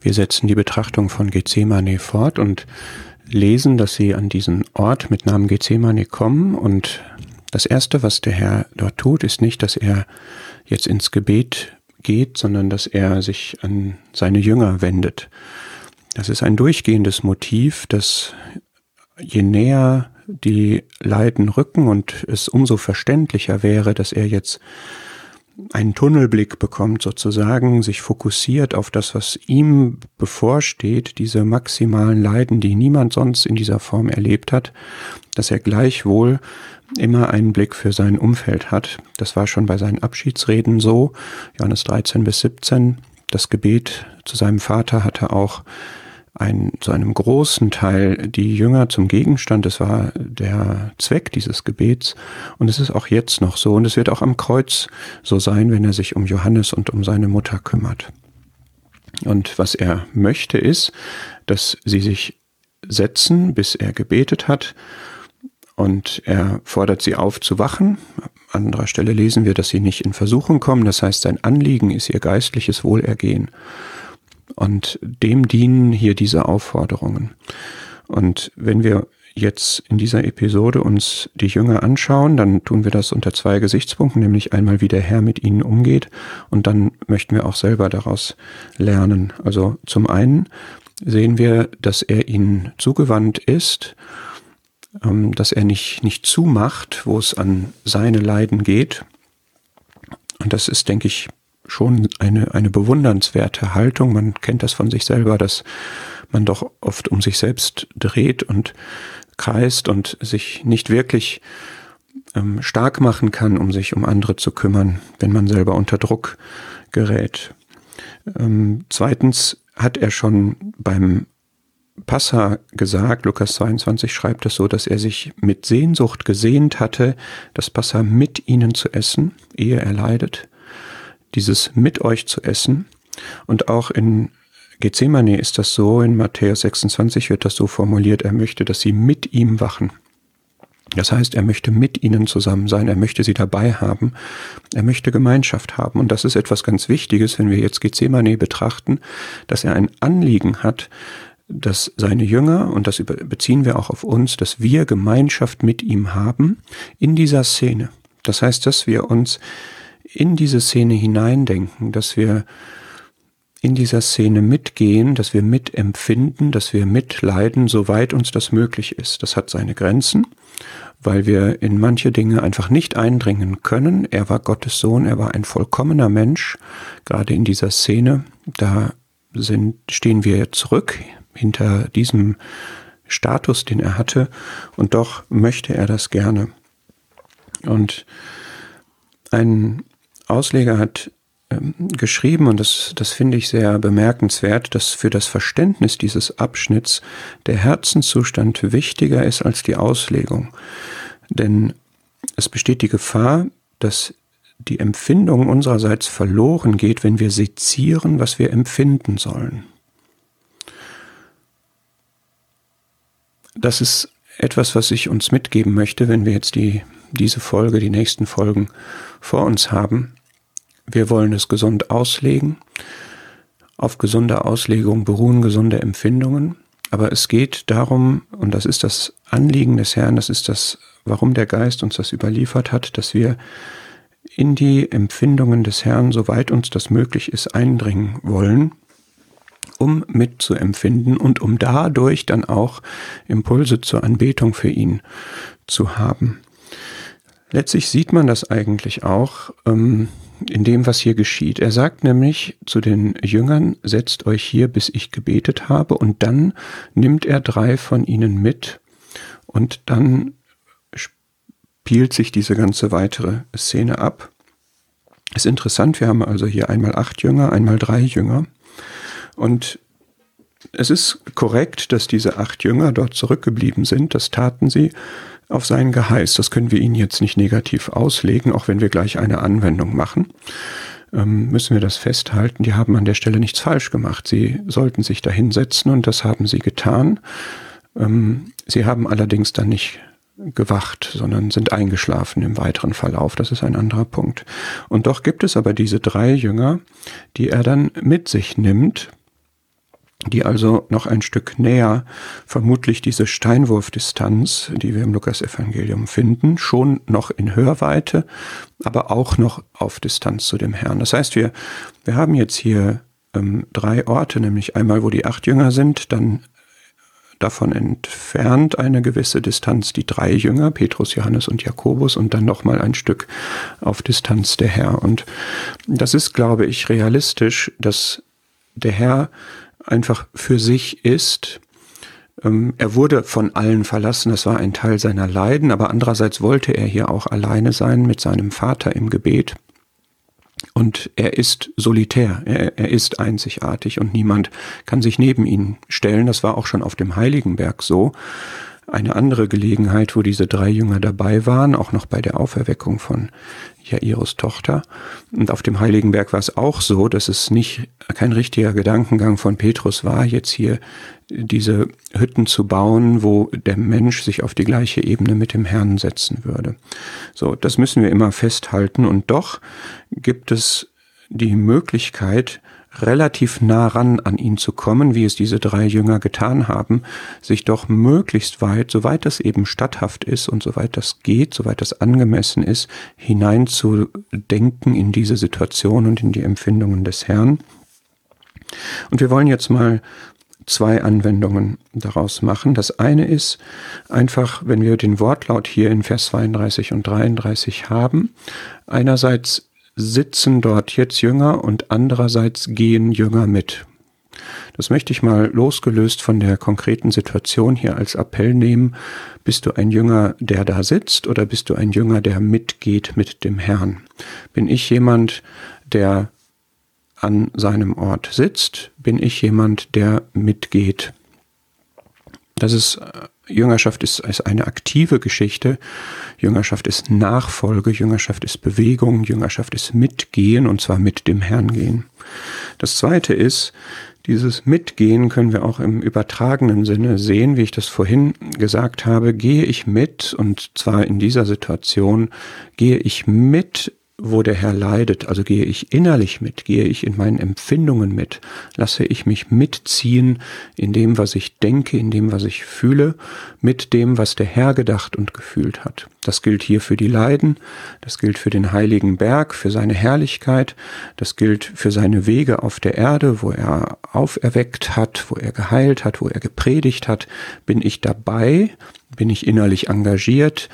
Wir setzen die Betrachtung von Gethsemane fort und lesen, dass sie an diesen Ort mit Namen Gethsemane kommen und das erste, was der Herr dort tut, ist nicht, dass er jetzt ins Gebet geht, sondern dass er sich an seine Jünger wendet. Das ist ein durchgehendes Motiv, dass je näher die Leiden rücken und es umso verständlicher wäre, dass er jetzt einen Tunnelblick bekommt sozusagen, sich fokussiert auf das, was ihm bevorsteht, diese maximalen Leiden, die niemand sonst in dieser Form erlebt hat, dass er gleichwohl immer einen Blick für sein Umfeld hat. Das war schon bei seinen Abschiedsreden so, Johannes 13 bis 17. Das Gebet zu seinem Vater hatte auch ein, zu einem großen Teil die Jünger zum Gegenstand. Das war der Zweck dieses Gebets. Und es ist auch jetzt noch so. Und es wird auch am Kreuz so sein, wenn er sich um Johannes und um seine Mutter kümmert. Und was er möchte ist, dass sie sich setzen, bis er gebetet hat. Und er fordert sie auf zu wachen. An anderer Stelle lesen wir, dass sie nicht in Versuchung kommen. Das heißt, sein Anliegen ist ihr geistliches Wohlergehen. Und dem dienen hier diese Aufforderungen. Und wenn wir jetzt in dieser Episode uns die Jünger anschauen, dann tun wir das unter zwei Gesichtspunkten, nämlich einmal, wie der Herr mit ihnen umgeht und dann möchten wir auch selber daraus lernen. Also zum einen sehen wir, dass er ihnen zugewandt ist, ähm, dass er nicht, nicht zumacht, wo es an seine Leiden geht. Und das ist, denke ich, schon eine, eine bewundernswerte Haltung. Man kennt das von sich selber, dass man doch oft um sich selbst dreht und kreist und sich nicht wirklich ähm, stark machen kann, um sich um andere zu kümmern, wenn man selber unter Druck gerät. Ähm, zweitens hat er schon beim Passa gesagt, Lukas 22 schreibt es so, dass er sich mit Sehnsucht gesehnt hatte, das Passa mit ihnen zu essen, ehe er leidet dieses mit euch zu essen. Und auch in Gethsemane ist das so, in Matthäus 26 wird das so formuliert, er möchte, dass sie mit ihm wachen. Das heißt, er möchte mit ihnen zusammen sein, er möchte sie dabei haben, er möchte Gemeinschaft haben. Und das ist etwas ganz Wichtiges, wenn wir jetzt Gethsemane betrachten, dass er ein Anliegen hat, dass seine Jünger, und das beziehen wir auch auf uns, dass wir Gemeinschaft mit ihm haben in dieser Szene. Das heißt, dass wir uns in diese Szene hineindenken, dass wir in dieser Szene mitgehen, dass wir mitempfinden, dass wir mitleiden, soweit uns das möglich ist. Das hat seine Grenzen, weil wir in manche Dinge einfach nicht eindringen können. Er war Gottes Sohn, er war ein vollkommener Mensch. Gerade in dieser Szene, da sind, stehen wir zurück hinter diesem Status, den er hatte, und doch möchte er das gerne. Und ein Ausleger hat ähm, geschrieben, und das, das finde ich sehr bemerkenswert, dass für das Verständnis dieses Abschnitts der Herzenszustand wichtiger ist als die Auslegung. Denn es besteht die Gefahr, dass die Empfindung unsererseits verloren geht, wenn wir sezieren, was wir empfinden sollen. Das ist etwas, was ich uns mitgeben möchte, wenn wir jetzt die, diese Folge, die nächsten Folgen vor uns haben. Wir wollen es gesund auslegen. Auf gesunder Auslegung beruhen gesunde Empfindungen. Aber es geht darum, und das ist das Anliegen des Herrn, das ist das, warum der Geist uns das überliefert hat, dass wir in die Empfindungen des Herrn, soweit uns das möglich ist, eindringen wollen, um mitzuempfinden und um dadurch dann auch Impulse zur Anbetung für ihn zu haben. Letztlich sieht man das eigentlich auch ähm, in dem, was hier geschieht. Er sagt nämlich zu den Jüngern, setzt euch hier, bis ich gebetet habe, und dann nimmt er drei von ihnen mit und dann spielt sich diese ganze weitere Szene ab. Ist interessant, wir haben also hier einmal acht Jünger, einmal drei Jünger. Und es ist korrekt, dass diese acht Jünger dort zurückgeblieben sind. Das taten sie auf sein Geheiß. Das können wir Ihnen jetzt nicht negativ auslegen, auch wenn wir gleich eine Anwendung machen. Ähm, müssen wir das festhalten. Die haben an der Stelle nichts falsch gemacht. Sie sollten sich da hinsetzen und das haben sie getan. Ähm, sie haben allerdings dann nicht gewacht, sondern sind eingeschlafen im weiteren Verlauf. Das ist ein anderer Punkt. Und doch gibt es aber diese drei Jünger, die er dann mit sich nimmt die also noch ein Stück näher vermutlich diese Steinwurfdistanz, die wir im Lukasevangelium finden, schon noch in Hörweite, aber auch noch auf Distanz zu dem Herrn. Das heißt, wir, wir haben jetzt hier ähm, drei Orte, nämlich einmal, wo die acht Jünger sind, dann davon entfernt eine gewisse Distanz die drei Jünger, Petrus, Johannes und Jakobus, und dann nochmal ein Stück auf Distanz der Herr. Und das ist, glaube ich, realistisch, dass der Herr einfach für sich ist. Ähm, er wurde von allen verlassen, das war ein Teil seiner Leiden, aber andererseits wollte er hier auch alleine sein mit seinem Vater im Gebet. Und er ist solitär, er, er, ist einzigartig und niemand kann sich neben ihn stellen. Das war auch schon auf dem Heiligenberg so. Eine andere Gelegenheit, wo diese drei Jünger dabei waren, auch noch bei der Auferweckung von Jairus Tochter. Und auf dem Heiligenberg war es auch so, dass es nicht kein richtiger Gedankengang von Petrus war, jetzt hier diese Hütten zu bauen, wo der Mensch sich auf die gleiche Ebene mit dem Herrn setzen würde. So, das müssen wir immer festhalten. Und doch gibt es die Möglichkeit, relativ nah ran an ihn zu kommen, wie es diese drei Jünger getan haben, sich doch möglichst weit, soweit das eben statthaft ist und soweit das geht, soweit das angemessen ist, hineinzudenken in diese Situation und in die Empfindungen des Herrn. Und wir wollen jetzt mal zwei Anwendungen daraus machen. Das eine ist einfach, wenn wir den Wortlaut hier in Vers 32 und 33 haben, einerseits sitzen dort jetzt Jünger und andererseits gehen Jünger mit. Das möchte ich mal losgelöst von der konkreten Situation hier als Appell nehmen. Bist du ein Jünger, der da sitzt oder bist du ein Jünger, der mitgeht mit dem Herrn? Bin ich jemand, der an seinem Ort sitzt? Bin ich jemand, der mitgeht? Das ist äh, Jüngerschaft ist, ist eine aktive Geschichte. Jüngerschaft ist Nachfolge, Jüngerschaft ist Bewegung, Jüngerschaft ist Mitgehen und zwar mit dem Herrn gehen. Das zweite ist, dieses Mitgehen können wir auch im übertragenen Sinne sehen, wie ich das vorhin gesagt habe, gehe ich mit und zwar in dieser Situation, gehe ich mit wo der Herr leidet, also gehe ich innerlich mit, gehe ich in meinen Empfindungen mit, lasse ich mich mitziehen in dem, was ich denke, in dem, was ich fühle, mit dem, was der Herr gedacht und gefühlt hat. Das gilt hier für die Leiden, das gilt für den heiligen Berg, für seine Herrlichkeit, das gilt für seine Wege auf der Erde, wo er auferweckt hat, wo er geheilt hat, wo er gepredigt hat. Bin ich dabei? Bin ich innerlich engagiert?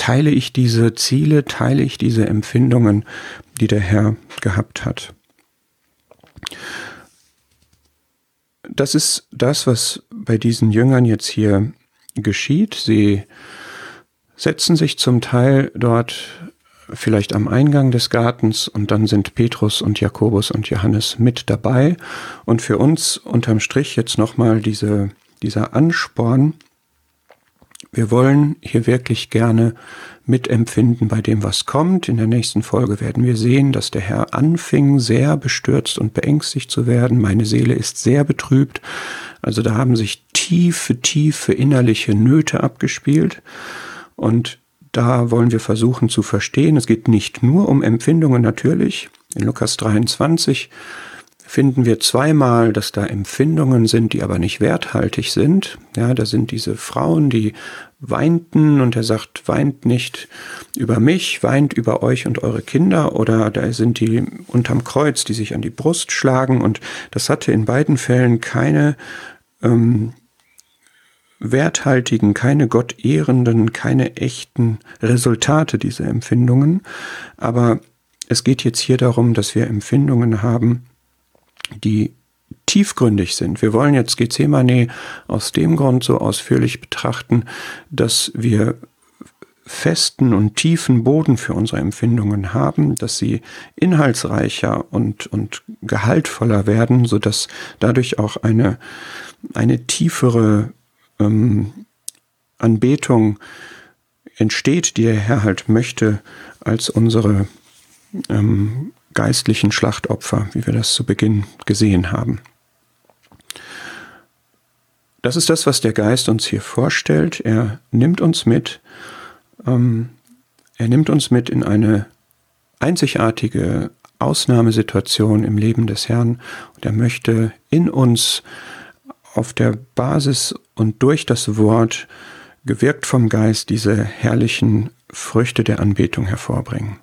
Teile ich diese Ziele, teile ich diese Empfindungen, die der Herr gehabt hat. Das ist das, was bei diesen Jüngern jetzt hier geschieht. Sie setzen sich zum Teil dort vielleicht am Eingang des Gartens und dann sind Petrus und Jakobus und Johannes mit dabei. Und für uns unterm Strich jetzt nochmal diese, dieser Ansporn, wir wollen hier wirklich gerne mitempfinden bei dem, was kommt. In der nächsten Folge werden wir sehen, dass der Herr anfing, sehr bestürzt und beängstigt zu werden. Meine Seele ist sehr betrübt. Also da haben sich tiefe, tiefe innerliche Nöte abgespielt. Und da wollen wir versuchen zu verstehen. Es geht nicht nur um Empfindungen natürlich. In Lukas 23 finden wir zweimal, dass da Empfindungen sind, die aber nicht werthaltig sind. Ja, da sind diese Frauen, die weinten und er sagt, weint nicht über mich, weint über euch und eure Kinder oder da sind die unterm Kreuz, die sich an die Brust schlagen und das hatte in beiden Fällen keine ähm, werthaltigen, keine gottehrenden, keine echten Resultate dieser Empfindungen. Aber es geht jetzt hier darum, dass wir Empfindungen haben, die tiefgründig sind. Wir wollen jetzt Gethsemane aus dem Grund so ausführlich betrachten, dass wir festen und tiefen Boden für unsere Empfindungen haben, dass sie inhaltsreicher und, und gehaltvoller werden, so dass dadurch auch eine, eine tiefere ähm, Anbetung entsteht, die der Herr halt möchte, als unsere ähm, geistlichen Schlachtopfer, wie wir das zu Beginn gesehen haben. Das ist das, was der Geist uns hier vorstellt. Er nimmt uns mit, ähm, er nimmt uns mit in eine einzigartige Ausnahmesituation im Leben des Herrn und er möchte in uns auf der Basis und durch das Wort, gewirkt vom Geist, diese herrlichen Früchte der Anbetung hervorbringen.